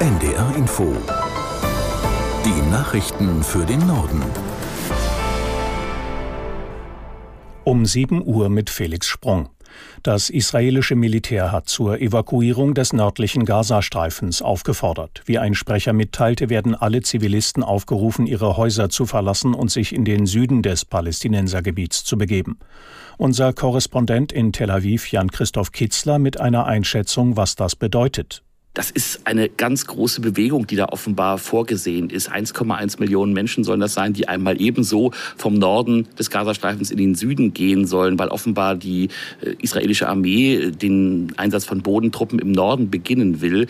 NDR Info. Die Nachrichten für den Norden. Um 7 Uhr mit Felix Sprung. Das israelische Militär hat zur Evakuierung des nördlichen Gazastreifens aufgefordert. Wie ein Sprecher mitteilte, werden alle Zivilisten aufgerufen, ihre Häuser zu verlassen und sich in den Süden des Palästinensergebiets zu begeben. Unser Korrespondent in Tel Aviv, Jan-Christoph Kitzler, mit einer Einschätzung, was das bedeutet. Das ist eine ganz große Bewegung, die da offenbar vorgesehen ist. 1,1 Millionen Menschen sollen das sein, die einmal ebenso vom Norden des Gazastreifens in den Süden gehen sollen, weil offenbar die äh, israelische Armee den Einsatz von Bodentruppen im Norden beginnen will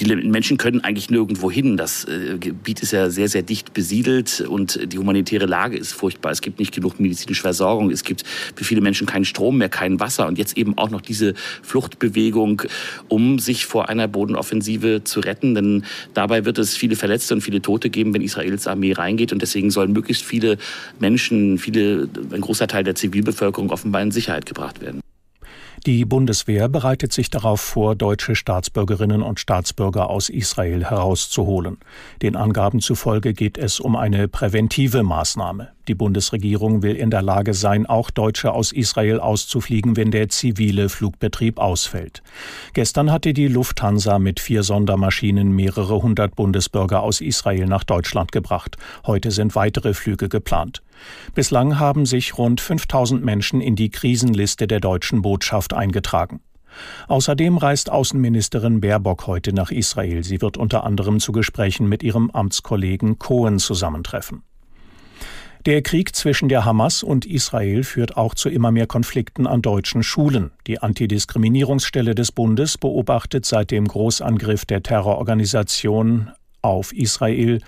die Menschen können eigentlich nirgendwo hin. Das äh, Gebiet ist ja sehr, sehr dicht besiedelt und die humanitäre Lage ist furchtbar. Es gibt nicht genug medizinische Versorgung. Es gibt für viele Menschen keinen Strom mehr, kein Wasser und jetzt eben auch noch diese Fluchtbewegung, um sich vor einer Bodenoffensive zu retten. Denn dabei wird es viele Verletzte und viele Tote geben, wenn Israels Armee reingeht. Und deswegen sollen möglichst viele Menschen, viele, ein großer Teil der Zivilbevölkerung offenbar in Sicherheit gebracht werden. Die Bundeswehr bereitet sich darauf vor, deutsche Staatsbürgerinnen und Staatsbürger aus Israel herauszuholen. Den Angaben zufolge geht es um eine präventive Maßnahme. Die Bundesregierung will in der Lage sein, auch Deutsche aus Israel auszufliegen, wenn der zivile Flugbetrieb ausfällt. Gestern hatte die Lufthansa mit vier Sondermaschinen mehrere hundert Bundesbürger aus Israel nach Deutschland gebracht. Heute sind weitere Flüge geplant. Bislang haben sich rund 5000 Menschen in die Krisenliste der deutschen Botschaft eingetragen. Außerdem reist Außenministerin Baerbock heute nach Israel. Sie wird unter anderem zu Gesprächen mit ihrem Amtskollegen Cohen zusammentreffen. Der Krieg zwischen der Hamas und Israel führt auch zu immer mehr Konflikten an deutschen Schulen. Die Antidiskriminierungsstelle des Bundes beobachtet seit dem Großangriff der Terrororganisation auf Israel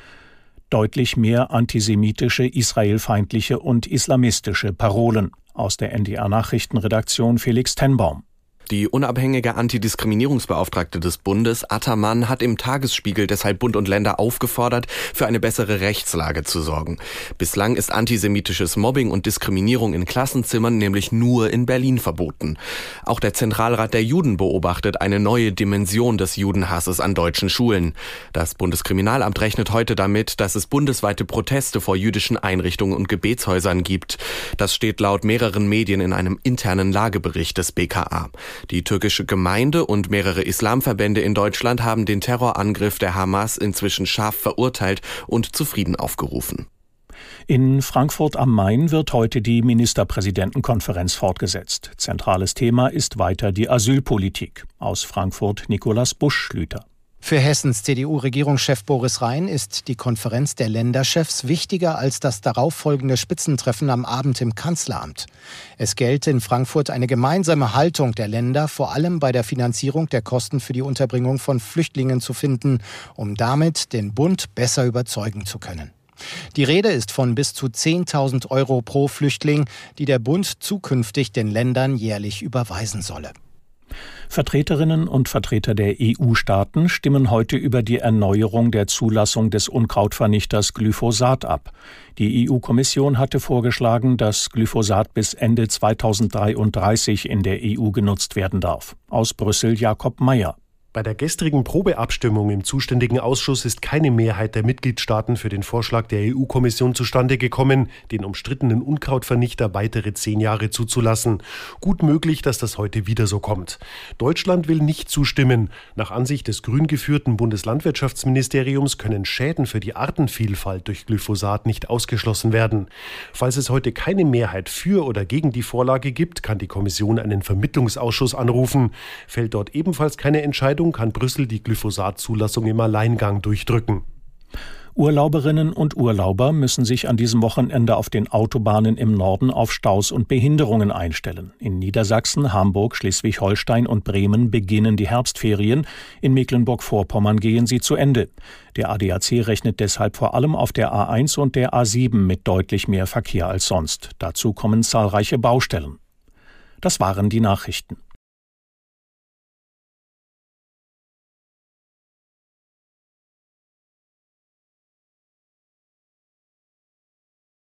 deutlich mehr antisemitische, israelfeindliche und islamistische Parolen. Aus der NDR Nachrichtenredaktion Felix Tenbaum. Die unabhängige Antidiskriminierungsbeauftragte des Bundes, Attermann, hat im Tagesspiegel deshalb Bund und Länder aufgefordert, für eine bessere Rechtslage zu sorgen. Bislang ist antisemitisches Mobbing und Diskriminierung in Klassenzimmern nämlich nur in Berlin verboten. Auch der Zentralrat der Juden beobachtet eine neue Dimension des Judenhasses an deutschen Schulen. Das Bundeskriminalamt rechnet heute damit, dass es bundesweite Proteste vor jüdischen Einrichtungen und Gebetshäusern gibt. Das steht laut mehreren Medien in einem internen Lagebericht des BKA. Die türkische Gemeinde und mehrere Islamverbände in Deutschland haben den Terrorangriff der Hamas inzwischen scharf verurteilt und zu Frieden aufgerufen. In Frankfurt am Main wird heute die Ministerpräsidentenkonferenz fortgesetzt. Zentrales Thema ist weiter die Asylpolitik. Aus Frankfurt Nikolaus Busch-Schlüter. Für Hessens CDU-Regierungschef Boris Rhein ist die Konferenz der Länderchefs wichtiger als das darauffolgende Spitzentreffen am Abend im Kanzleramt. Es gelte in Frankfurt eine gemeinsame Haltung der Länder, vor allem bei der Finanzierung der Kosten für die Unterbringung von Flüchtlingen zu finden, um damit den Bund besser überzeugen zu können. Die Rede ist von bis zu 10.000 Euro pro Flüchtling, die der Bund zukünftig den Ländern jährlich überweisen solle. Vertreterinnen und Vertreter der EU-Staaten stimmen heute über die Erneuerung der Zulassung des Unkrautvernichters Glyphosat ab. Die EU-Kommission hatte vorgeschlagen, dass Glyphosat bis Ende 2033 in der EU genutzt werden darf. Aus Brüssel Jakob Mayer. Bei der gestrigen Probeabstimmung im zuständigen Ausschuss ist keine Mehrheit der Mitgliedstaaten für den Vorschlag der EU-Kommission zustande gekommen, den umstrittenen Unkrautvernichter weitere zehn Jahre zuzulassen. Gut möglich, dass das heute wieder so kommt. Deutschland will nicht zustimmen. Nach Ansicht des grün geführten Bundeslandwirtschaftsministeriums können Schäden für die Artenvielfalt durch Glyphosat nicht ausgeschlossen werden. Falls es heute keine Mehrheit für oder gegen die Vorlage gibt, kann die Kommission einen Vermittlungsausschuss anrufen. Fällt dort ebenfalls keine Entscheidung, Entscheidung kann Brüssel die Glyphosat-Zulassung im Alleingang durchdrücken. Urlauberinnen und Urlauber müssen sich an diesem Wochenende auf den Autobahnen im Norden auf Staus und Behinderungen einstellen. In Niedersachsen, Hamburg, Schleswig-Holstein und Bremen beginnen die Herbstferien. In Mecklenburg-Vorpommern gehen sie zu Ende. Der ADAC rechnet deshalb vor allem auf der A1 und der A7 mit deutlich mehr Verkehr als sonst. Dazu kommen zahlreiche Baustellen. Das waren die Nachrichten.